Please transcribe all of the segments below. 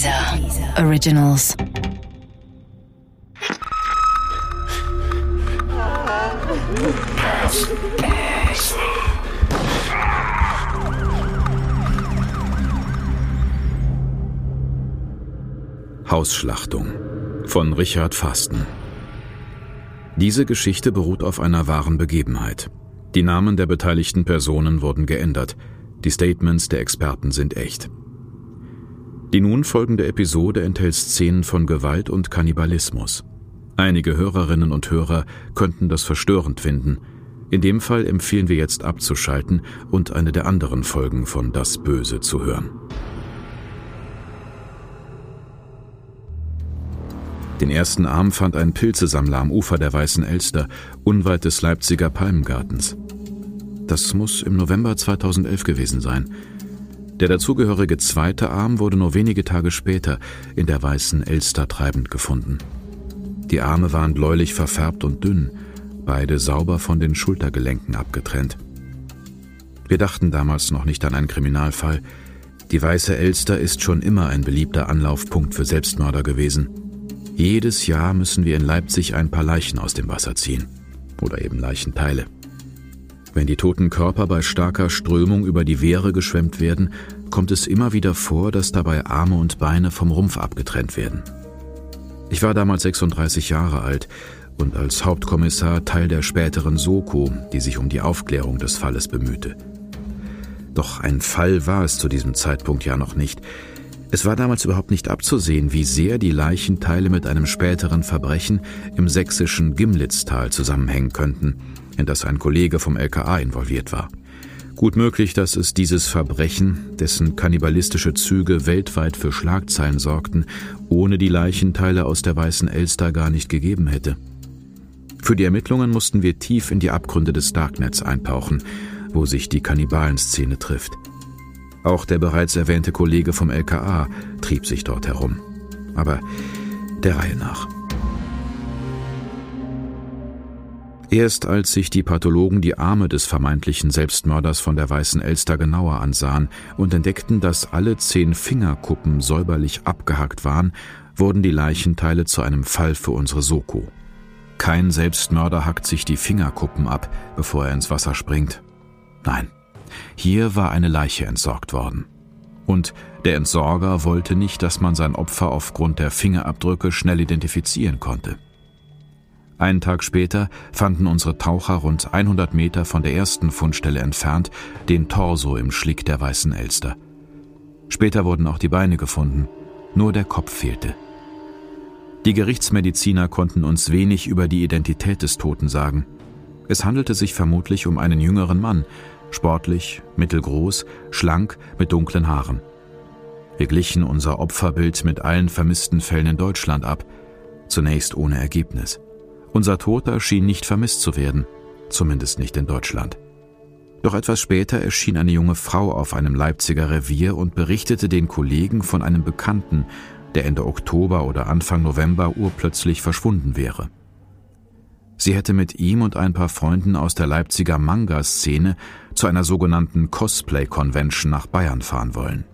Dieser Originals. Hausschlachtung von Richard Fasten. Diese Geschichte beruht auf einer wahren Begebenheit. Die Namen der beteiligten Personen wurden geändert. Die Statements der Experten sind echt. Die nun folgende Episode enthält Szenen von Gewalt und Kannibalismus. Einige Hörerinnen und Hörer könnten das verstörend finden. In dem Fall empfehlen wir jetzt abzuschalten und eine der anderen Folgen von Das Böse zu hören. Den ersten Arm fand ein Pilzesammler am Ufer der Weißen Elster, unweit des Leipziger Palmgartens. Das muss im November 2011 gewesen sein. Der dazugehörige zweite Arm wurde nur wenige Tage später in der Weißen Elster treibend gefunden. Die Arme waren bläulich verfärbt und dünn, beide sauber von den Schultergelenken abgetrennt. Wir dachten damals noch nicht an einen Kriminalfall. Die Weiße Elster ist schon immer ein beliebter Anlaufpunkt für Selbstmörder gewesen. Jedes Jahr müssen wir in Leipzig ein paar Leichen aus dem Wasser ziehen. Oder eben Leichenteile. Wenn die toten Körper bei starker Strömung über die Wehre geschwemmt werden, kommt es immer wieder vor, dass dabei Arme und Beine vom Rumpf abgetrennt werden. Ich war damals 36 Jahre alt und als Hauptkommissar Teil der späteren Soko, die sich um die Aufklärung des Falles bemühte. Doch ein Fall war es zu diesem Zeitpunkt ja noch nicht, es war damals überhaupt nicht abzusehen, wie sehr die Leichenteile mit einem späteren Verbrechen im sächsischen Gimlitztal zusammenhängen könnten, in das ein Kollege vom LKA involviert war. Gut möglich, dass es dieses Verbrechen, dessen kannibalistische Züge weltweit für Schlagzeilen sorgten, ohne die Leichenteile aus der Weißen Elster gar nicht gegeben hätte. Für die Ermittlungen mussten wir tief in die Abgründe des Darknets eintauchen, wo sich die Kannibalenszene trifft. Auch der bereits erwähnte Kollege vom LKA trieb sich dort herum. Aber der Reihe nach. Erst als sich die Pathologen die Arme des vermeintlichen Selbstmörders von der Weißen Elster genauer ansahen und entdeckten, dass alle zehn Fingerkuppen säuberlich abgehackt waren, wurden die Leichenteile zu einem Fall für unsere Soko. Kein Selbstmörder hackt sich die Fingerkuppen ab, bevor er ins Wasser springt. Nein, hier war eine Leiche entsorgt worden. Und der Entsorger wollte nicht, dass man sein Opfer aufgrund der Fingerabdrücke schnell identifizieren konnte. Einen Tag später fanden unsere Taucher rund 100 Meter von der ersten Fundstelle entfernt den Torso im Schlick der Weißen Elster. Später wurden auch die Beine gefunden, nur der Kopf fehlte. Die Gerichtsmediziner konnten uns wenig über die Identität des Toten sagen. Es handelte sich vermutlich um einen jüngeren Mann, sportlich, mittelgroß, schlank, mit dunklen Haaren. Wir glichen unser Opferbild mit allen vermissten Fällen in Deutschland ab, zunächst ohne Ergebnis. Unser Toter schien nicht vermisst zu werden, zumindest nicht in Deutschland. Doch etwas später erschien eine junge Frau auf einem Leipziger Revier und berichtete den Kollegen von einem Bekannten, der Ende Oktober oder Anfang November urplötzlich verschwunden wäre. Sie hätte mit ihm und ein paar Freunden aus der Leipziger Manga-Szene zu einer sogenannten Cosplay-Convention nach Bayern fahren wollen.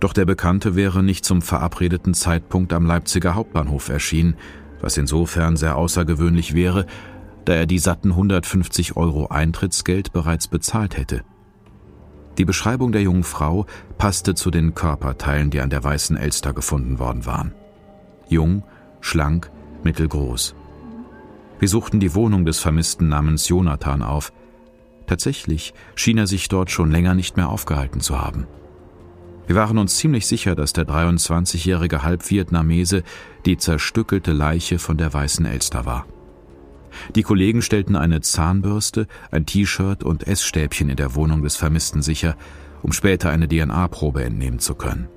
Doch der Bekannte wäre nicht zum verabredeten Zeitpunkt am Leipziger Hauptbahnhof erschienen, was insofern sehr außergewöhnlich wäre, da er die satten 150 Euro Eintrittsgeld bereits bezahlt hätte. Die Beschreibung der jungen Frau passte zu den Körperteilen, die an der Weißen Elster gefunden worden waren. Jung, schlank, mittelgroß. Wir suchten die Wohnung des Vermissten namens Jonathan auf. Tatsächlich schien er sich dort schon länger nicht mehr aufgehalten zu haben. Wir waren uns ziemlich sicher, dass der 23-jährige Halbvietnamese die zerstückelte Leiche von der Weißen Elster war. Die Kollegen stellten eine Zahnbürste, ein T-Shirt und Essstäbchen in der Wohnung des Vermissten sicher, um später eine DNA-Probe entnehmen zu können.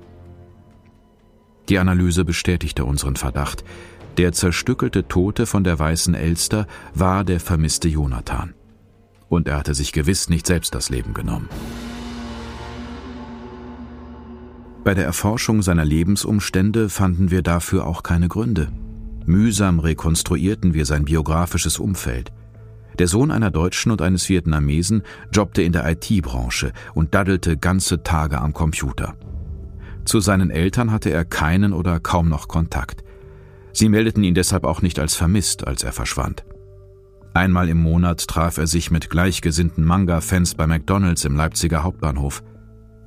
Die Analyse bestätigte unseren Verdacht. Der zerstückelte Tote von der Weißen Elster war der vermisste Jonathan. Und er hatte sich gewiss nicht selbst das Leben genommen. Bei der Erforschung seiner Lebensumstände fanden wir dafür auch keine Gründe. Mühsam rekonstruierten wir sein biografisches Umfeld. Der Sohn einer Deutschen und eines Vietnamesen jobbte in der IT-Branche und daddelte ganze Tage am Computer. Zu seinen Eltern hatte er keinen oder kaum noch Kontakt. Sie meldeten ihn deshalb auch nicht als vermisst, als er verschwand. Einmal im Monat traf er sich mit gleichgesinnten Manga-Fans bei McDonalds im Leipziger Hauptbahnhof.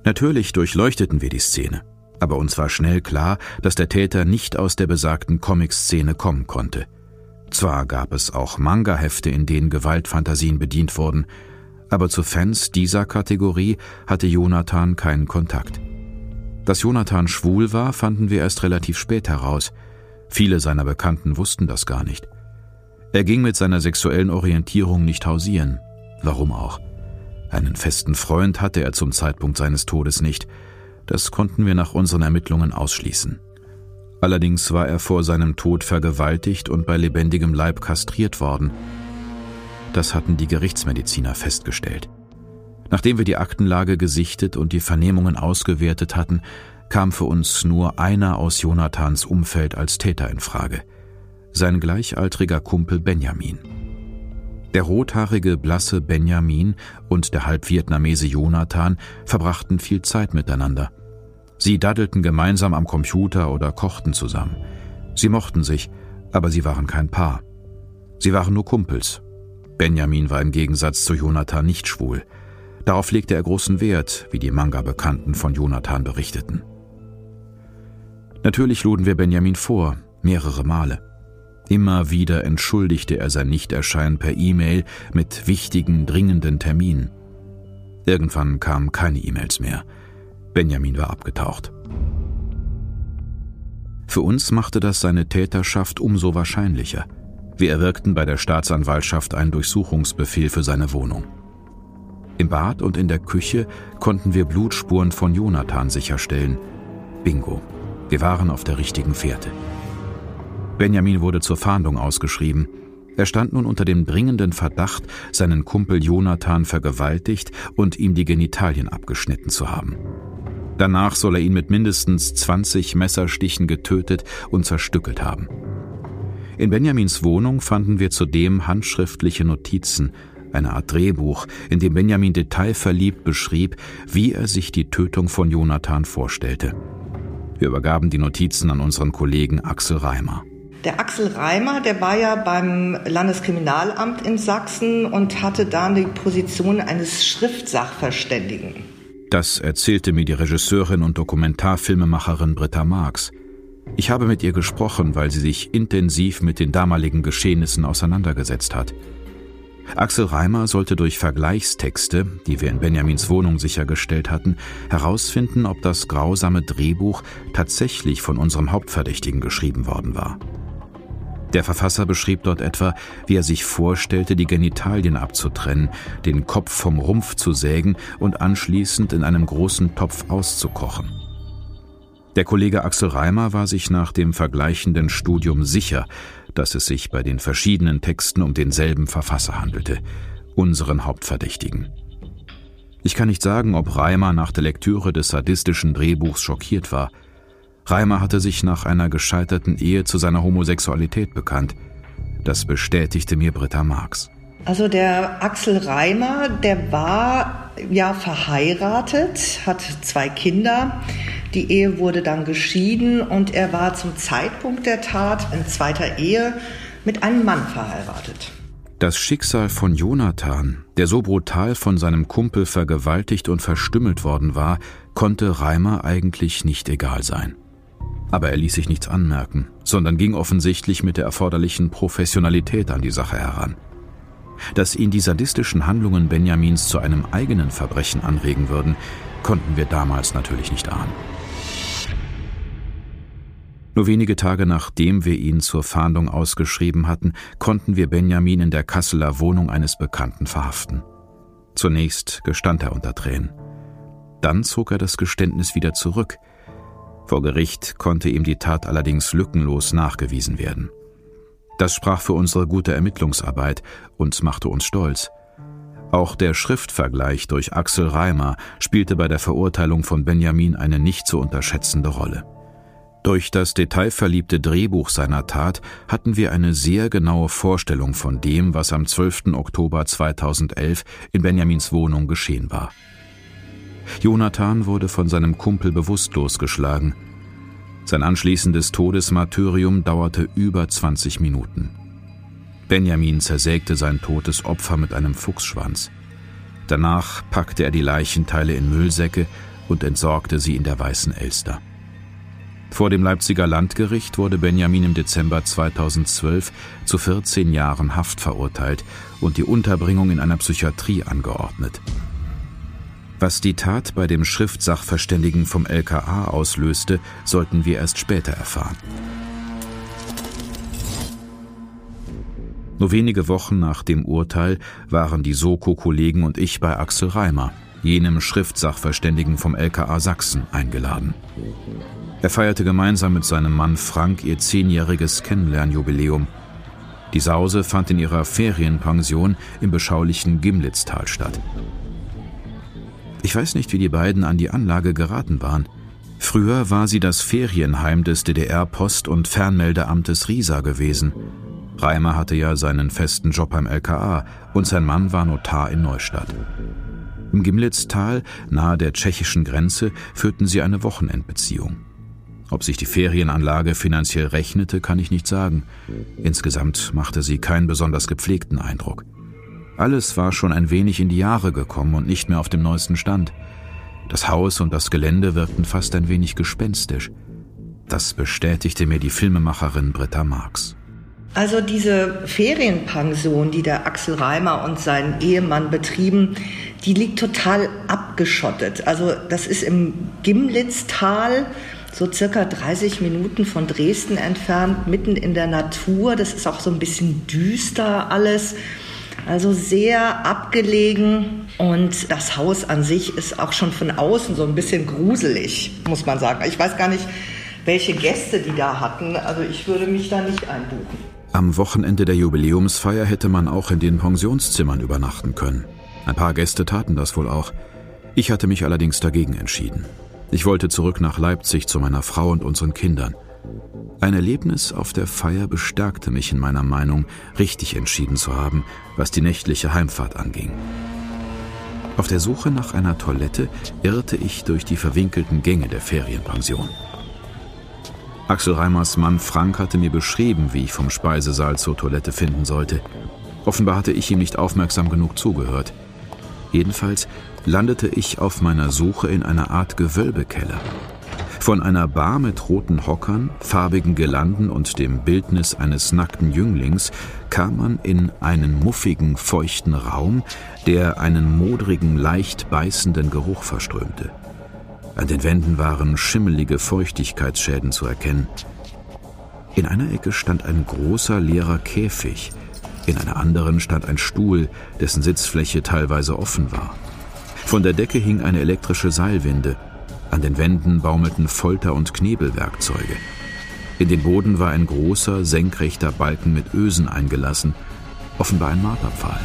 Natürlich durchleuchteten wir die Szene, aber uns war schnell klar, dass der Täter nicht aus der besagten Comic-Szene kommen konnte. Zwar gab es auch Manga-Hefte, in denen Gewaltfantasien bedient wurden, aber zu Fans dieser Kategorie hatte Jonathan keinen Kontakt. Dass Jonathan schwul war, fanden wir erst relativ spät heraus. Viele seiner Bekannten wussten das gar nicht. Er ging mit seiner sexuellen Orientierung nicht hausieren. Warum auch? Einen festen Freund hatte er zum Zeitpunkt seines Todes nicht. Das konnten wir nach unseren Ermittlungen ausschließen. Allerdings war er vor seinem Tod vergewaltigt und bei lebendigem Leib kastriert worden. Das hatten die Gerichtsmediziner festgestellt. Nachdem wir die Aktenlage gesichtet und die Vernehmungen ausgewertet hatten, kam für uns nur einer aus Jonathans Umfeld als Täter in Frage. Sein gleichaltriger Kumpel Benjamin. Der rothaarige, blasse Benjamin und der Halbvietnamese Jonathan verbrachten viel Zeit miteinander. Sie daddelten gemeinsam am Computer oder kochten zusammen. Sie mochten sich, aber sie waren kein Paar. Sie waren nur Kumpels. Benjamin war im Gegensatz zu Jonathan nicht schwul. Darauf legte er großen Wert, wie die Manga-Bekannten von Jonathan berichteten. Natürlich luden wir Benjamin vor, mehrere Male. Immer wieder entschuldigte er sein Nichterscheinen per E-Mail mit wichtigen, dringenden Terminen. Irgendwann kamen keine E-Mails mehr. Benjamin war abgetaucht. Für uns machte das seine Täterschaft umso wahrscheinlicher. Wir erwirkten bei der Staatsanwaltschaft einen Durchsuchungsbefehl für seine Wohnung. Im Bad und in der Küche konnten wir Blutspuren von Jonathan sicherstellen. Bingo, wir waren auf der richtigen Fährte. Benjamin wurde zur Fahndung ausgeschrieben. Er stand nun unter dem dringenden Verdacht, seinen Kumpel Jonathan vergewaltigt und ihm die Genitalien abgeschnitten zu haben. Danach soll er ihn mit mindestens 20 Messerstichen getötet und zerstückelt haben. In Benjamins Wohnung fanden wir zudem handschriftliche Notizen, eine Art Drehbuch, in dem Benjamin detailverliebt beschrieb, wie er sich die Tötung von Jonathan vorstellte. Wir übergaben die Notizen an unseren Kollegen Axel Reimer. Der Axel Reimer, der war ja beim Landeskriminalamt in Sachsen und hatte da die Position eines Schriftsachverständigen. Das erzählte mir die Regisseurin und Dokumentarfilmemacherin Britta Marx. Ich habe mit ihr gesprochen, weil sie sich intensiv mit den damaligen Geschehnissen auseinandergesetzt hat. Axel Reimer sollte durch Vergleichstexte, die wir in Benjamins Wohnung sichergestellt hatten, herausfinden, ob das grausame Drehbuch tatsächlich von unserem Hauptverdächtigen geschrieben worden war. Der Verfasser beschrieb dort etwa, wie er sich vorstellte, die Genitalien abzutrennen, den Kopf vom Rumpf zu sägen und anschließend in einem großen Topf auszukochen. Der Kollege Axel Reimer war sich nach dem vergleichenden Studium sicher, dass es sich bei den verschiedenen Texten um denselben Verfasser handelte, unseren Hauptverdächtigen. Ich kann nicht sagen, ob Reimer nach der Lektüre des sadistischen Drehbuchs schockiert war – Reimer hatte sich nach einer gescheiterten Ehe zu seiner Homosexualität bekannt. Das bestätigte mir Britta Marx. Also der Axel Reimer, der war ja verheiratet, hat zwei Kinder. Die Ehe wurde dann geschieden und er war zum Zeitpunkt der Tat in zweiter Ehe mit einem Mann verheiratet. Das Schicksal von Jonathan, der so brutal von seinem Kumpel vergewaltigt und verstümmelt worden war, konnte Reimer eigentlich nicht egal sein. Aber er ließ sich nichts anmerken, sondern ging offensichtlich mit der erforderlichen Professionalität an die Sache heran. Dass ihn die sadistischen Handlungen Benjamins zu einem eigenen Verbrechen anregen würden, konnten wir damals natürlich nicht ahnen. Nur wenige Tage nachdem wir ihn zur Fahndung ausgeschrieben hatten, konnten wir Benjamin in der Kasseler Wohnung eines Bekannten verhaften. Zunächst gestand er unter Tränen. Dann zog er das Geständnis wieder zurück – vor Gericht konnte ihm die Tat allerdings lückenlos nachgewiesen werden. Das sprach für unsere gute Ermittlungsarbeit und machte uns stolz. Auch der Schriftvergleich durch Axel Reimer spielte bei der Verurteilung von Benjamin eine nicht zu unterschätzende Rolle. Durch das detailverliebte Drehbuch seiner Tat hatten wir eine sehr genaue Vorstellung von dem, was am 12. Oktober 2011 in Benjamins Wohnung geschehen war. Jonathan wurde von seinem Kumpel bewusstlos geschlagen. Sein anschließendes Todesmartyrium dauerte über 20 Minuten. Benjamin zersägte sein totes Opfer mit einem Fuchsschwanz. Danach packte er die Leichenteile in Müllsäcke und entsorgte sie in der Weißen Elster. Vor dem Leipziger Landgericht wurde Benjamin im Dezember 2012 zu 14 Jahren Haft verurteilt und die Unterbringung in einer Psychiatrie angeordnet. Was die Tat bei dem Schriftsachverständigen vom LKA auslöste, sollten wir erst später erfahren. Nur wenige Wochen nach dem Urteil waren die Soko-Kollegen und ich bei Axel Reimer, jenem Schriftsachverständigen vom LKA Sachsen, eingeladen. Er feierte gemeinsam mit seinem Mann Frank ihr zehnjähriges Kennenlernjubiläum. Die Sause fand in ihrer Ferienpension im beschaulichen Gimlitztal statt. Ich weiß nicht, wie die beiden an die Anlage geraten waren. Früher war sie das Ferienheim des DDR-Post- und Fernmeldeamtes Riesa gewesen. Reimer hatte ja seinen festen Job beim LKA und sein Mann war Notar in Neustadt. Im Gimlitztal, nahe der tschechischen Grenze, führten sie eine Wochenendbeziehung. Ob sich die Ferienanlage finanziell rechnete, kann ich nicht sagen. Insgesamt machte sie keinen besonders gepflegten Eindruck. Alles war schon ein wenig in die Jahre gekommen und nicht mehr auf dem neuesten Stand. Das Haus und das Gelände wirkten fast ein wenig gespenstisch. Das bestätigte mir die Filmemacherin Britta Marx. Also diese Ferienpension, die der Axel Reimer und sein Ehemann betrieben, die liegt total abgeschottet. Also das ist im Gimlitztal, so circa 30 Minuten von Dresden entfernt, mitten in der Natur. Das ist auch so ein bisschen düster alles. Also sehr abgelegen und das Haus an sich ist auch schon von außen so ein bisschen gruselig, muss man sagen. Ich weiß gar nicht, welche Gäste die da hatten. Also ich würde mich da nicht einbuchen. Am Wochenende der Jubiläumsfeier hätte man auch in den Pensionszimmern übernachten können. Ein paar Gäste taten das wohl auch. Ich hatte mich allerdings dagegen entschieden. Ich wollte zurück nach Leipzig zu meiner Frau und unseren Kindern. Ein Erlebnis auf der Feier bestärkte mich in meiner Meinung, richtig entschieden zu haben, was die nächtliche Heimfahrt anging. Auf der Suche nach einer Toilette irrte ich durch die verwinkelten Gänge der Ferienpension. Axel Reimers Mann Frank hatte mir beschrieben, wie ich vom Speisesaal zur Toilette finden sollte. Offenbar hatte ich ihm nicht aufmerksam genug zugehört. Jedenfalls landete ich auf meiner Suche in einer Art Gewölbekeller. Von einer Bar mit roten Hockern, farbigen Gelanden und dem Bildnis eines nackten Jünglings kam man in einen muffigen, feuchten Raum, der einen modrigen, leicht beißenden Geruch verströmte. An den Wänden waren schimmelige Feuchtigkeitsschäden zu erkennen. In einer Ecke stand ein großer leerer Käfig, in einer anderen stand ein Stuhl, dessen Sitzfläche teilweise offen war. Von der Decke hing eine elektrische Seilwinde, an den Wänden baumelten Folter- und Knebelwerkzeuge. In den Boden war ein großer, senkrechter Balken mit Ösen eingelassen, offenbar ein Marterpfahl.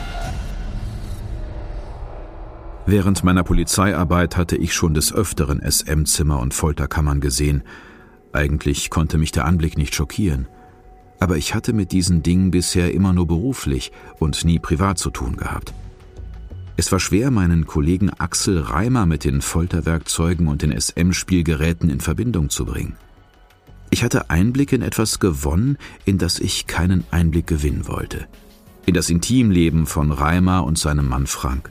Während meiner Polizeiarbeit hatte ich schon des Öfteren SM-Zimmer und Folterkammern gesehen. Eigentlich konnte mich der Anblick nicht schockieren. Aber ich hatte mit diesen Dingen bisher immer nur beruflich und nie privat zu tun gehabt. Es war schwer, meinen Kollegen Axel Reimer mit den Folterwerkzeugen und den SM-Spielgeräten in Verbindung zu bringen. Ich hatte Einblick in etwas gewonnen, in das ich keinen Einblick gewinnen wollte. In das Intimleben von Reimer und seinem Mann Frank.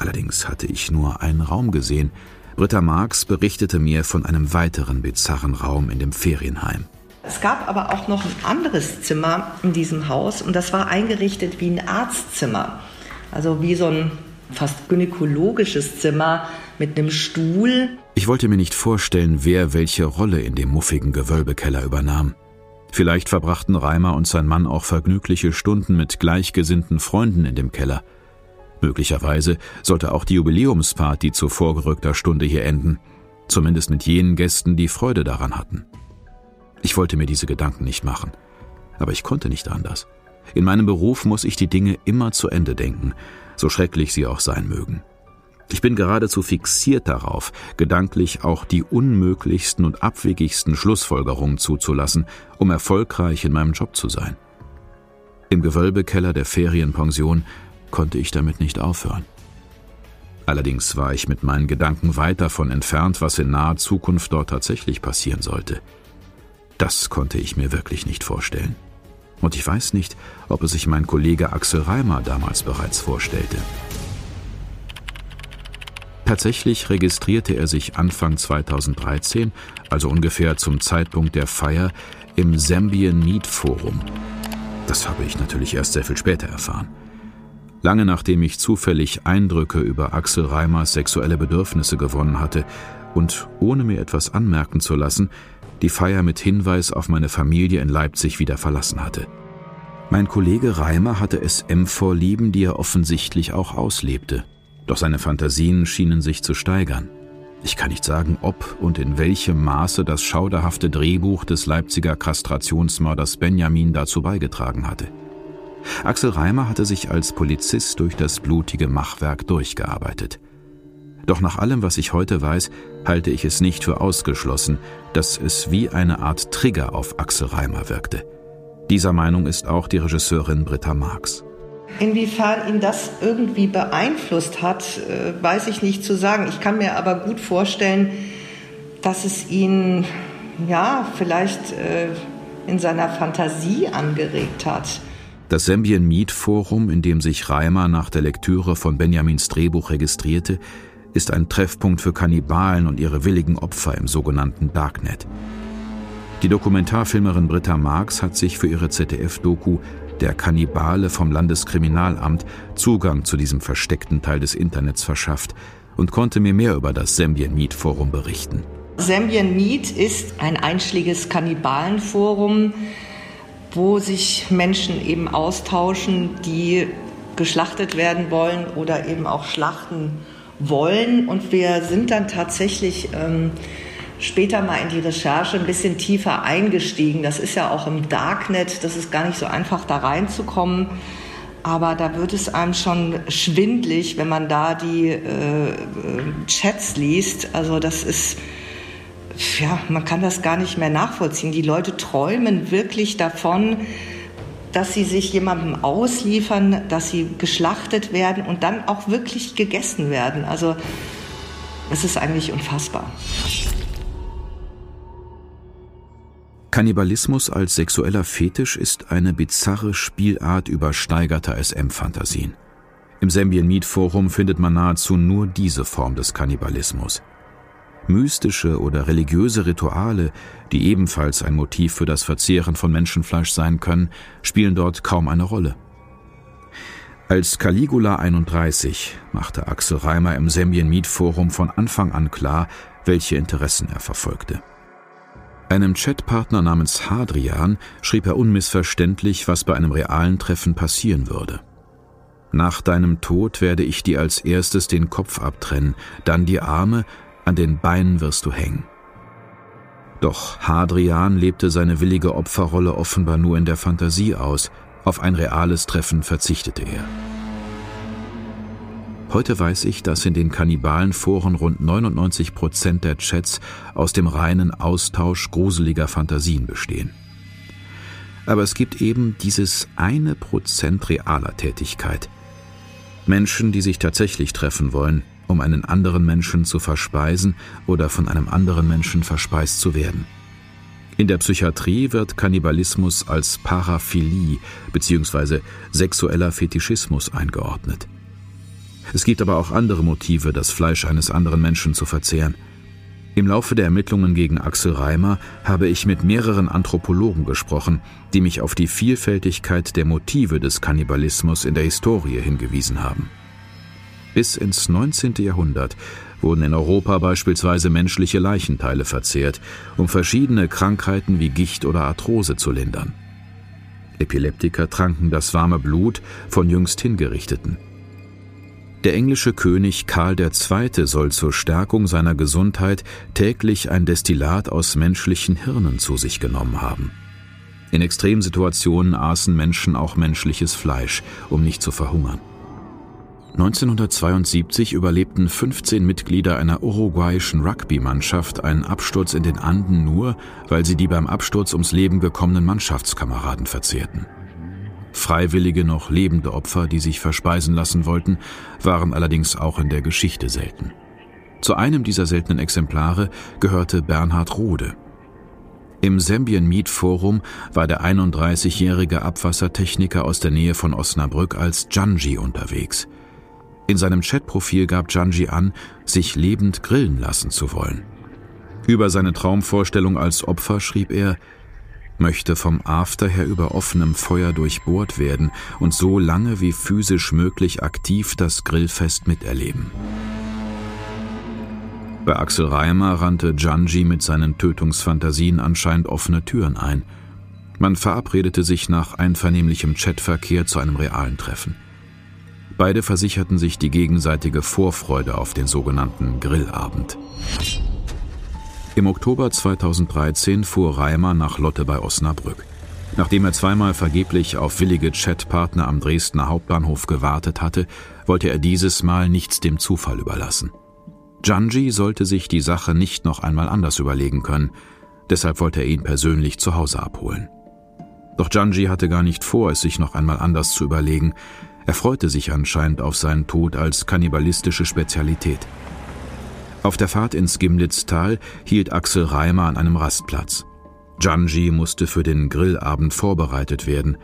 Allerdings hatte ich nur einen Raum gesehen. Britta Marx berichtete mir von einem weiteren bizarren Raum in dem Ferienheim. Es gab aber auch noch ein anderes Zimmer in diesem Haus und das war eingerichtet wie ein Arztzimmer. Also wie so ein fast gynäkologisches Zimmer mit einem Stuhl. Ich wollte mir nicht vorstellen, wer welche Rolle in dem muffigen Gewölbekeller übernahm. Vielleicht verbrachten Reimer und sein Mann auch vergnügliche Stunden mit gleichgesinnten Freunden in dem Keller. Möglicherweise sollte auch die Jubiläumsparty zu vorgerückter Stunde hier enden, zumindest mit jenen Gästen, die Freude daran hatten. Ich wollte mir diese Gedanken nicht machen, aber ich konnte nicht anders. In meinem Beruf muss ich die Dinge immer zu Ende denken, so schrecklich sie auch sein mögen. Ich bin geradezu fixiert darauf, gedanklich auch die unmöglichsten und abwegigsten Schlussfolgerungen zuzulassen, um erfolgreich in meinem Job zu sein. Im Gewölbekeller der Ferienpension konnte ich damit nicht aufhören. Allerdings war ich mit meinen Gedanken weit davon entfernt, was in naher Zukunft dort tatsächlich passieren sollte. Das konnte ich mir wirklich nicht vorstellen. Und ich weiß nicht, ob es sich mein Kollege Axel Reimer damals bereits vorstellte. Tatsächlich registrierte er sich Anfang 2013, also ungefähr zum Zeitpunkt der Feier, im Zambian Meat Forum. Das habe ich natürlich erst sehr viel später erfahren. Lange nachdem ich zufällig Eindrücke über Axel Reimers sexuelle Bedürfnisse gewonnen hatte und ohne mir etwas anmerken zu lassen, die Feier mit Hinweis auf meine Familie in Leipzig wieder verlassen hatte. Mein Kollege Reimer hatte SM-Vorlieben, die er offensichtlich auch auslebte. Doch seine Fantasien schienen sich zu steigern. Ich kann nicht sagen, ob und in welchem Maße das schauderhafte Drehbuch des Leipziger Kastrationsmörders Benjamin dazu beigetragen hatte. Axel Reimer hatte sich als Polizist durch das blutige Machwerk durchgearbeitet. Doch nach allem, was ich heute weiß, halte ich es nicht für ausgeschlossen, dass es wie eine Art Trigger auf Axel Reimer wirkte. Dieser Meinung ist auch die Regisseurin Britta Marx. Inwiefern ihn das irgendwie beeinflusst hat, äh, weiß ich nicht zu sagen. Ich kann mir aber gut vorstellen, dass es ihn ja vielleicht äh, in seiner Fantasie angeregt hat. Das Sambien Meet Forum, in dem sich Reimer nach der Lektüre von Benjamins Drehbuch registrierte, ist ein Treffpunkt für Kannibalen und ihre willigen Opfer im sogenannten Darknet. Die Dokumentarfilmerin Britta Marx hat sich für ihre ZDF-Doku Der Kannibale vom Landeskriminalamt Zugang zu diesem versteckten Teil des Internets verschafft und konnte mir mehr über das Sambien Meet Forum berichten. Sambien Meet ist ein einschlägiges Kannibalenforum, wo sich Menschen eben austauschen, die geschlachtet werden wollen oder eben auch schlachten wollen. Und wir sind dann tatsächlich ähm, später mal in die Recherche ein bisschen tiefer eingestiegen. Das ist ja auch im Darknet, das ist gar nicht so einfach da reinzukommen. Aber da wird es einem schon schwindlig, wenn man da die äh, Chats liest. Also das ist ja, man kann das gar nicht mehr nachvollziehen. Die Leute träumen wirklich davon, dass sie sich jemandem ausliefern, dass sie geschlachtet werden und dann auch wirklich gegessen werden. Also es ist eigentlich unfassbar. Kannibalismus als sexueller Fetisch ist eine bizarre Spielart übersteigerter SM-Fantasien. Im Sambien Meat Forum findet man nahezu nur diese Form des Kannibalismus. Mystische oder religiöse Rituale, die ebenfalls ein Motiv für das Verzehren von Menschenfleisch sein können, spielen dort kaum eine Rolle. Als Caligula 31 machte Axel Reimer im Semien Meet Forum von Anfang an klar, welche Interessen er verfolgte. Einem Chatpartner namens Hadrian schrieb er unmissverständlich, was bei einem realen Treffen passieren würde. Nach deinem Tod werde ich dir als erstes den Kopf abtrennen, dann die Arme, an den Beinen wirst du hängen. Doch Hadrian lebte seine willige Opferrolle offenbar nur in der Fantasie aus, auf ein reales Treffen verzichtete er. Heute weiß ich, dass in den Kannibalenforen rund 99 Prozent der Chats aus dem reinen Austausch gruseliger Fantasien bestehen. Aber es gibt eben dieses eine Prozent realer Tätigkeit. Menschen, die sich tatsächlich treffen wollen, um einen anderen Menschen zu verspeisen oder von einem anderen Menschen verspeist zu werden. In der Psychiatrie wird Kannibalismus als Paraphilie bzw. sexueller Fetischismus eingeordnet. Es gibt aber auch andere Motive, das Fleisch eines anderen Menschen zu verzehren. Im Laufe der Ermittlungen gegen Axel Reimer habe ich mit mehreren Anthropologen gesprochen, die mich auf die Vielfältigkeit der Motive des Kannibalismus in der Historie hingewiesen haben. Bis ins 19. Jahrhundert wurden in Europa beispielsweise menschliche Leichenteile verzehrt, um verschiedene Krankheiten wie Gicht oder Arthrose zu lindern. Epileptiker tranken das warme Blut von jüngst Hingerichteten. Der englische König Karl II. soll zur Stärkung seiner Gesundheit täglich ein Destillat aus menschlichen Hirnen zu sich genommen haben. In Extremsituationen aßen Menschen auch menschliches Fleisch, um nicht zu verhungern. 1972 überlebten 15 Mitglieder einer uruguayischen Rugby-Mannschaft einen Absturz in den Anden nur, weil sie die beim Absturz ums Leben gekommenen Mannschaftskameraden verzehrten. Freiwillige noch lebende Opfer, die sich verspeisen lassen wollten, waren allerdings auch in der Geschichte selten. Zu einem dieser seltenen Exemplare gehörte Bernhard Rode. Im Sambien Meat Forum war der 31-jährige Abwassertechniker aus der Nähe von Osnabrück als Janji unterwegs. In seinem Chatprofil gab Janji an, sich lebend grillen lassen zu wollen. Über seine Traumvorstellung als Opfer schrieb er, möchte vom After her über offenem Feuer durchbohrt werden und so lange wie physisch möglich aktiv das Grillfest miterleben. Bei Axel Reimer rannte Janji mit seinen Tötungsfantasien anscheinend offene Türen ein. Man verabredete sich nach einvernehmlichem Chatverkehr zu einem realen Treffen. Beide versicherten sich die gegenseitige Vorfreude auf den sogenannten Grillabend. Im Oktober 2013 fuhr Reimer nach Lotte bei Osnabrück. Nachdem er zweimal vergeblich auf willige Chatpartner am Dresdner Hauptbahnhof gewartet hatte, wollte er dieses Mal nichts dem Zufall überlassen. Janji sollte sich die Sache nicht noch einmal anders überlegen können, deshalb wollte er ihn persönlich zu Hause abholen. Doch Janji hatte gar nicht vor, es sich noch einmal anders zu überlegen. Er freute sich anscheinend auf seinen Tod als kannibalistische Spezialität. Auf der Fahrt ins Gimlitztal hielt Axel Reimer an einem Rastplatz. Janji musste für den Grillabend vorbereitet werden.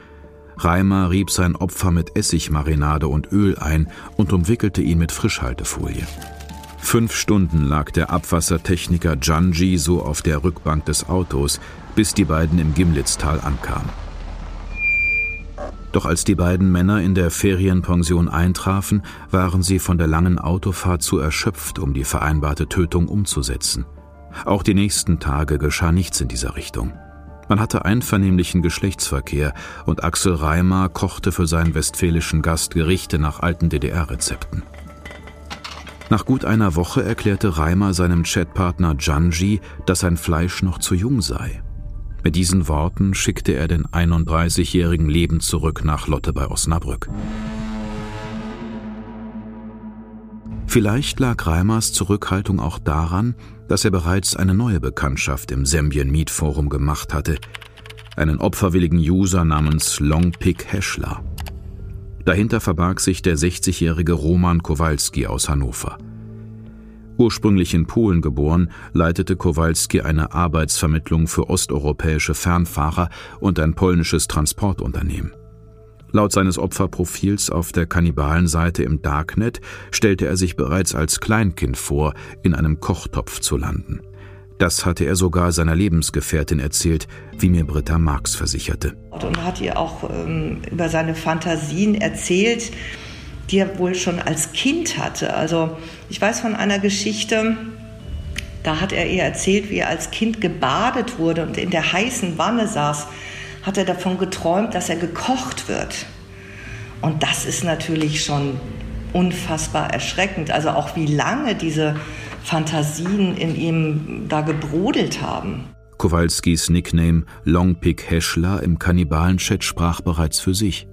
Reimer rieb sein Opfer mit Essigmarinade und Öl ein und umwickelte ihn mit Frischhaltefolie. Fünf Stunden lag der Abwassertechniker Janji so auf der Rückbank des Autos, bis die beiden im Gimlitztal ankamen. Doch als die beiden Männer in der Ferienpension eintrafen, waren sie von der langen Autofahrt zu erschöpft, um die vereinbarte Tötung umzusetzen. Auch die nächsten Tage geschah nichts in dieser Richtung. Man hatte einvernehmlichen Geschlechtsverkehr und Axel Reimer kochte für seinen westfälischen Gast Gerichte nach alten DDR-Rezepten. Nach gut einer Woche erklärte Reimer seinem Chatpartner Janji, dass sein Fleisch noch zu jung sei mit diesen Worten schickte er den 31-jährigen Leben zurück nach Lotte bei Osnabrück. Vielleicht lag Reimers Zurückhaltung auch daran, dass er bereits eine neue Bekanntschaft im Sambien Meet gemacht hatte, einen opferwilligen User namens Longpick Heschler. Dahinter verbarg sich der 60-jährige Roman Kowalski aus Hannover. Ursprünglich in Polen geboren, leitete Kowalski eine Arbeitsvermittlung für osteuropäische Fernfahrer und ein polnisches Transportunternehmen. Laut seines Opferprofils auf der Kannibalenseite im Darknet stellte er sich bereits als Kleinkind vor, in einem Kochtopf zu landen. Das hatte er sogar seiner Lebensgefährtin erzählt, wie mir Britta Marx versicherte. Und hat ihr auch ähm, über seine Fantasien erzählt, die er wohl schon als Kind hatte. Also ich weiß von einer Geschichte, da hat er ihr erzählt, wie er als Kind gebadet wurde und in der heißen Wanne saß, hat er davon geträumt, dass er gekocht wird. Und das ist natürlich schon unfassbar erschreckend. Also auch wie lange diese Fantasien in ihm da gebrodelt haben. Kowalskis Nickname Longpick Heschler im Kannibalen-Chat sprach bereits für sich.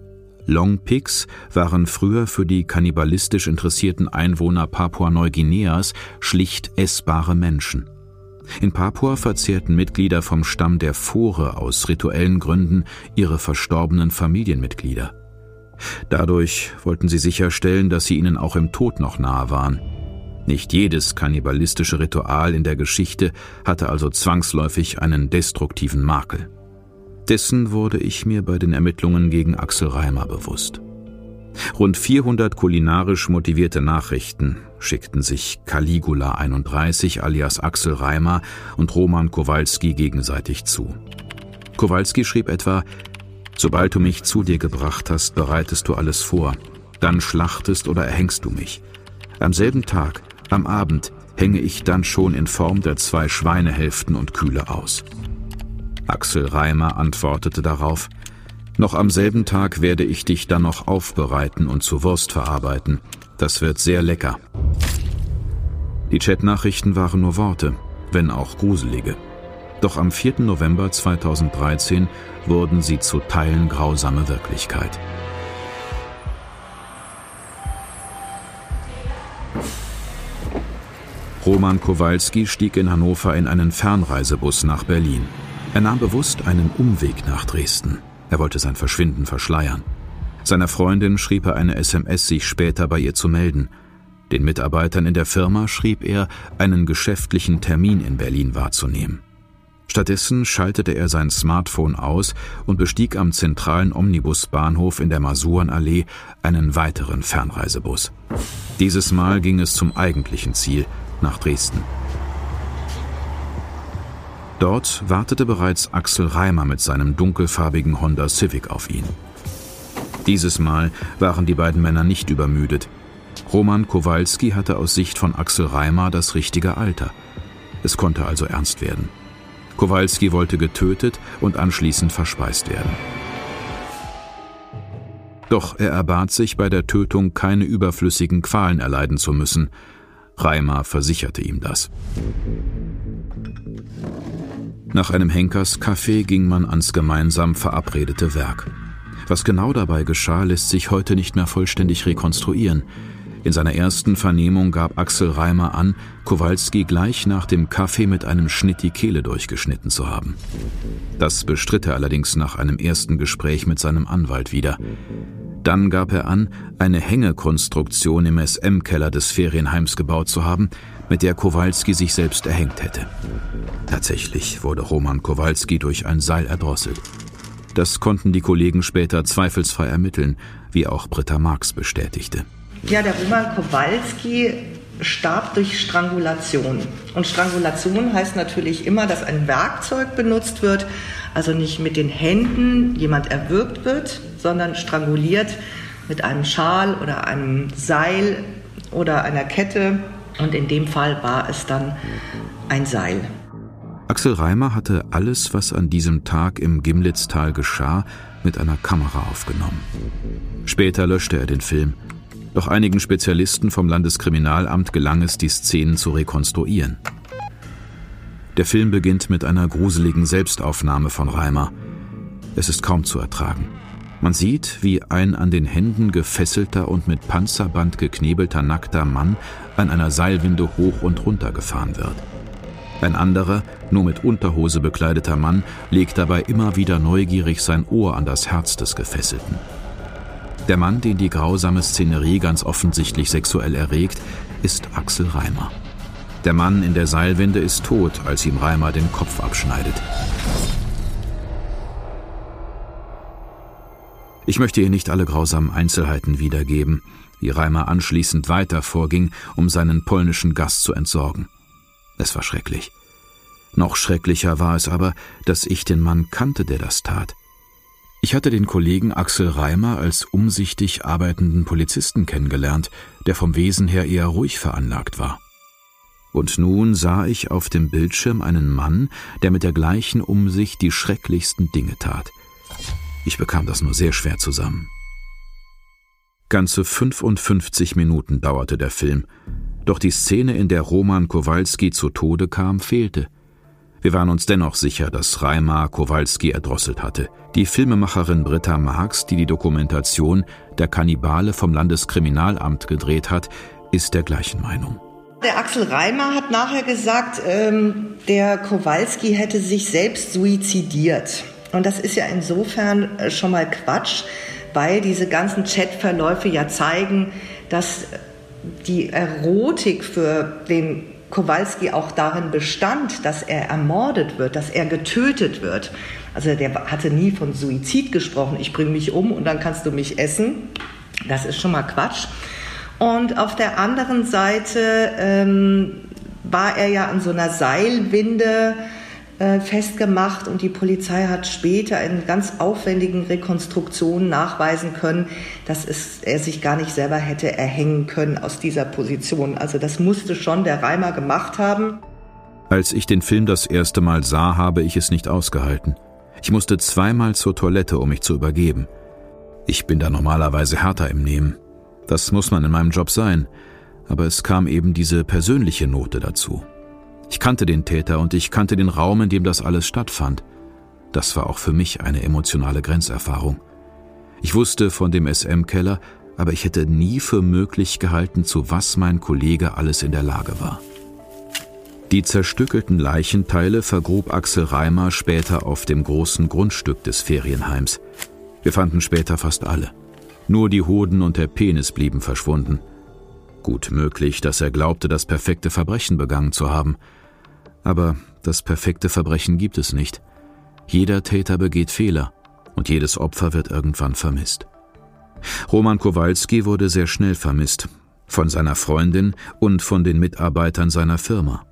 Longpigs waren früher für die kannibalistisch interessierten Einwohner Papua-Neuguineas schlicht essbare Menschen. In Papua verzehrten Mitglieder vom Stamm der Fore aus rituellen Gründen ihre verstorbenen Familienmitglieder. Dadurch wollten sie sicherstellen, dass sie ihnen auch im Tod noch nahe waren. Nicht jedes kannibalistische Ritual in der Geschichte hatte also zwangsläufig einen destruktiven Makel. Dessen wurde ich mir bei den Ermittlungen gegen Axel Reimer bewusst. Rund 400 kulinarisch motivierte Nachrichten schickten sich Caligula 31 alias Axel Reimer und Roman Kowalski gegenseitig zu. Kowalski schrieb etwa, Sobald du mich zu dir gebracht hast, bereitest du alles vor. Dann schlachtest oder erhängst du mich. Am selben Tag, am Abend, hänge ich dann schon in Form der zwei Schweinehälften und kühle aus. Axel Reimer antwortete darauf, noch am selben Tag werde ich dich dann noch aufbereiten und zu Wurst verarbeiten. Das wird sehr lecker. Die Chatnachrichten waren nur Worte, wenn auch gruselige. Doch am 4. November 2013 wurden sie zu Teilen grausame Wirklichkeit. Roman Kowalski stieg in Hannover in einen Fernreisebus nach Berlin. Er nahm bewusst einen Umweg nach Dresden. Er wollte sein Verschwinden verschleiern. Seiner Freundin schrieb er eine SMS, sich später bei ihr zu melden. Den Mitarbeitern in der Firma schrieb er, einen geschäftlichen Termin in Berlin wahrzunehmen. Stattdessen schaltete er sein Smartphone aus und bestieg am zentralen Omnibusbahnhof in der Masurenallee einen weiteren Fernreisebus. Dieses Mal ging es zum eigentlichen Ziel, nach Dresden. Dort wartete bereits Axel Reimer mit seinem dunkelfarbigen Honda Civic auf ihn. Dieses Mal waren die beiden Männer nicht übermüdet. Roman Kowalski hatte aus Sicht von Axel Reimer das richtige Alter. Es konnte also ernst werden. Kowalski wollte getötet und anschließend verspeist werden. Doch er erbat sich, bei der Tötung keine überflüssigen Qualen erleiden zu müssen. Reimer versicherte ihm das. Nach einem Henkerskaffee ging man ans gemeinsam verabredete Werk. Was genau dabei geschah, lässt sich heute nicht mehr vollständig rekonstruieren. In seiner ersten Vernehmung gab Axel Reimer an, Kowalski gleich nach dem Kaffee mit einem Schnitt die Kehle durchgeschnitten zu haben. Das bestritt er allerdings nach einem ersten Gespräch mit seinem Anwalt wieder. Dann gab er an, eine Hängekonstruktion im SM-Keller des Ferienheims gebaut zu haben, mit der Kowalski sich selbst erhängt hätte. Tatsächlich wurde Roman Kowalski durch ein Seil erdrosselt. Das konnten die Kollegen später zweifelsfrei ermitteln, wie auch Britta Marx bestätigte. Ja, der Roman Kowalski starb durch Strangulation. Und Strangulation heißt natürlich immer, dass ein Werkzeug benutzt wird, also nicht mit den Händen jemand erwürgt wird, sondern stranguliert mit einem Schal oder einem Seil oder einer Kette. Und in dem Fall war es dann ein Seil. Axel Reimer hatte alles, was an diesem Tag im Gimlitztal geschah, mit einer Kamera aufgenommen. Später löschte er den Film. Doch einigen Spezialisten vom Landeskriminalamt gelang es, die Szenen zu rekonstruieren. Der Film beginnt mit einer gruseligen Selbstaufnahme von Reimer. Es ist kaum zu ertragen. Man sieht, wie ein an den Händen gefesselter und mit Panzerband geknebelter nackter Mann an einer Seilwinde hoch und runter gefahren wird. Ein anderer, nur mit Unterhose bekleideter Mann, legt dabei immer wieder neugierig sein Ohr an das Herz des Gefesselten. Der Mann, den die grausame Szenerie ganz offensichtlich sexuell erregt, ist Axel Reimer. Der Mann in der Seilwinde ist tot, als ihm Reimer den Kopf abschneidet. Ich möchte hier nicht alle grausamen Einzelheiten wiedergeben, wie Reimer anschließend weiter vorging, um seinen polnischen Gast zu entsorgen. Es war schrecklich. Noch schrecklicher war es aber, dass ich den Mann kannte, der das tat. Ich hatte den Kollegen Axel Reimer als umsichtig arbeitenden Polizisten kennengelernt, der vom Wesen her eher ruhig veranlagt war. Und nun sah ich auf dem Bildschirm einen Mann, der mit der gleichen Umsicht die schrecklichsten Dinge tat. Ich bekam das nur sehr schwer zusammen. Ganze 55 Minuten dauerte der Film, doch die Szene, in der Roman Kowalski zu Tode kam, fehlte. Wir waren uns dennoch sicher, dass Reimer Kowalski erdrosselt hatte. Die Filmemacherin Britta Marx, die die Dokumentation Der Kannibale vom Landeskriminalamt gedreht hat, ist der gleichen Meinung. Der Axel Reimer hat nachher gesagt, ähm, der Kowalski hätte sich selbst suizidiert. Und das ist ja insofern äh, schon mal Quatsch, weil diese ganzen Chatverläufe ja zeigen, dass die Erotik für den Kowalski auch darin bestand, dass er ermordet wird, dass er getötet wird. Also der hatte nie von Suizid gesprochen, ich bringe mich um und dann kannst du mich essen. Das ist schon mal Quatsch. Und auf der anderen Seite ähm, war er ja an so einer Seilwinde äh, festgemacht und die Polizei hat später in ganz aufwendigen Rekonstruktionen nachweisen können, dass es, er sich gar nicht selber hätte erhängen können aus dieser Position. Also das musste schon der Reimer gemacht haben. Als ich den Film das erste Mal sah, habe ich es nicht ausgehalten. Ich musste zweimal zur Toilette, um mich zu übergeben. Ich bin da normalerweise härter im Nehmen. Das muss man in meinem Job sein. Aber es kam eben diese persönliche Note dazu. Kannte den Täter und ich kannte den Raum, in dem das alles stattfand. Das war auch für mich eine emotionale Grenzerfahrung. Ich wusste von dem SM-Keller, aber ich hätte nie für möglich gehalten, zu was mein Kollege alles in der Lage war. Die zerstückelten Leichenteile vergrub Axel Reimer später auf dem großen Grundstück des Ferienheims. Wir fanden später fast alle. Nur die Hoden und der Penis blieben verschwunden. Gut möglich, dass er glaubte, das perfekte Verbrechen begangen zu haben. Aber das perfekte Verbrechen gibt es nicht. Jeder Täter begeht Fehler und jedes Opfer wird irgendwann vermisst. Roman Kowalski wurde sehr schnell vermisst, von seiner Freundin und von den Mitarbeitern seiner Firma.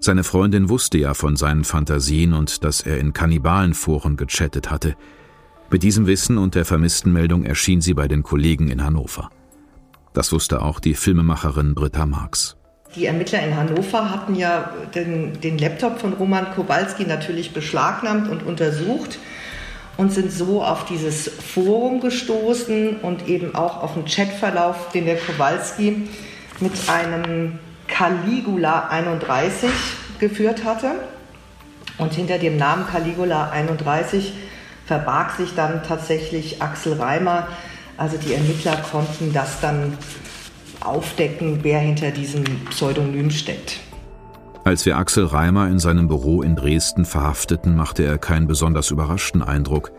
Seine Freundin wusste ja von seinen Fantasien und dass er in Kannibalenforen gechattet hatte. Mit diesem Wissen und der vermissten Meldung erschien sie bei den Kollegen in Hannover. Das wusste auch die Filmemacherin Britta Marx. Die Ermittler in Hannover hatten ja den, den Laptop von Roman Kowalski natürlich beschlagnahmt und untersucht und sind so auf dieses Forum gestoßen und eben auch auf den Chatverlauf, den der Kowalski mit einem Caligula 31 geführt hatte. Und hinter dem Namen Caligula 31 verbarg sich dann tatsächlich Axel Reimer. Also die Ermittler konnten das dann aufdecken, wer hinter diesem Pseudonym steckt. Als wir Axel Reimer in seinem Büro in Dresden verhafteten, machte er keinen besonders überraschten Eindruck.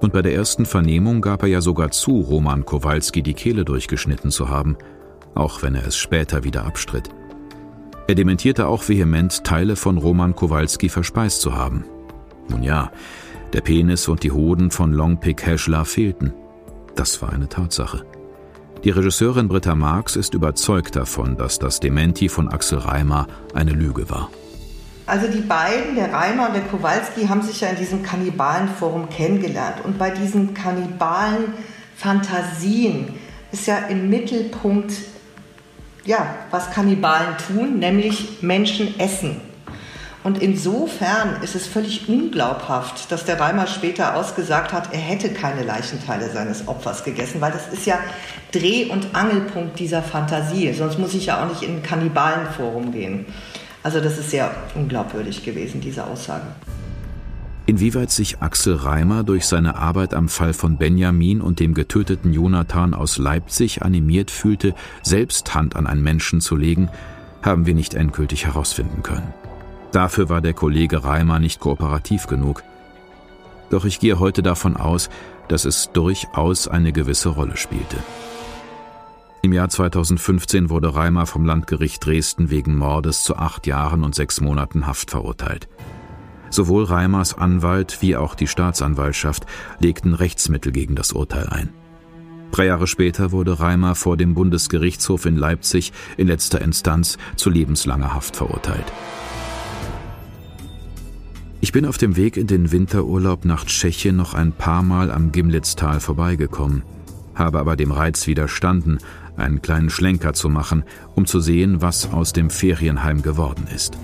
Und bei der ersten Vernehmung gab er ja sogar zu, Roman Kowalski die Kehle durchgeschnitten zu haben, auch wenn er es später wieder abstritt. Er dementierte auch vehement, Teile von Roman Kowalski verspeist zu haben. Nun ja, der Penis und die Hoden von Longpick Heschler fehlten. Das war eine Tatsache. Die Regisseurin Britta Marx ist überzeugt davon, dass das Dementi von Axel Reimer eine Lüge war. Also die beiden, der Reimer und der Kowalski, haben sich ja in diesem Kannibalenforum kennengelernt. Und bei diesen Kannibalen-Fantasien ist ja im Mittelpunkt, ja, was Kannibalen tun, nämlich Menschen essen. Und insofern ist es völlig unglaubhaft, dass der Reimer später ausgesagt hat, er hätte keine Leichenteile seines Opfers gegessen, weil das ist ja Dreh- und Angelpunkt dieser Fantasie. Sonst muss ich ja auch nicht in ein Kannibalenforum gehen. Also das ist sehr unglaubwürdig gewesen, diese Aussage. Inwieweit sich Axel Reimer durch seine Arbeit am Fall von Benjamin und dem getöteten Jonathan aus Leipzig animiert fühlte, selbst Hand an einen Menschen zu legen, haben wir nicht endgültig herausfinden können. Dafür war der Kollege Reimer nicht kooperativ genug. Doch ich gehe heute davon aus, dass es durchaus eine gewisse Rolle spielte. Im Jahr 2015 wurde Reimer vom Landgericht Dresden wegen Mordes zu acht Jahren und sechs Monaten Haft verurteilt. Sowohl Reimers Anwalt wie auch die Staatsanwaltschaft legten Rechtsmittel gegen das Urteil ein. Drei Jahre später wurde Reimer vor dem Bundesgerichtshof in Leipzig in letzter Instanz zu lebenslanger Haft verurteilt. Ich bin auf dem Weg in den Winterurlaub nach Tschechien noch ein paar Mal am Gimlitztal vorbeigekommen, habe aber dem Reiz widerstanden, einen kleinen Schlenker zu machen, um zu sehen, was aus dem Ferienheim geworden ist.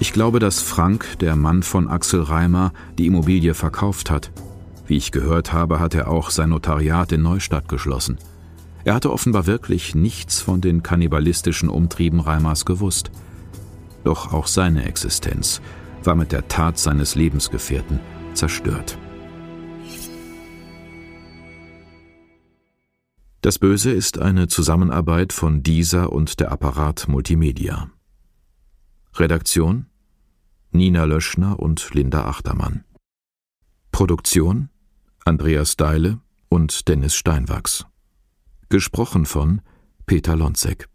Ich glaube, dass Frank, der Mann von Axel Reimer, die Immobilie verkauft hat. Wie ich gehört habe, hat er auch sein Notariat in Neustadt geschlossen. Er hatte offenbar wirklich nichts von den kannibalistischen Umtrieben Reimers gewusst. Doch auch seine Existenz war mit der Tat seines Lebensgefährten zerstört. Das Böse ist eine Zusammenarbeit von dieser und der Apparat Multimedia. Redaktion Nina Löschner und Linda Achtermann. Produktion Andreas Deile und Dennis Steinwachs. Gesprochen von Peter Lonzek.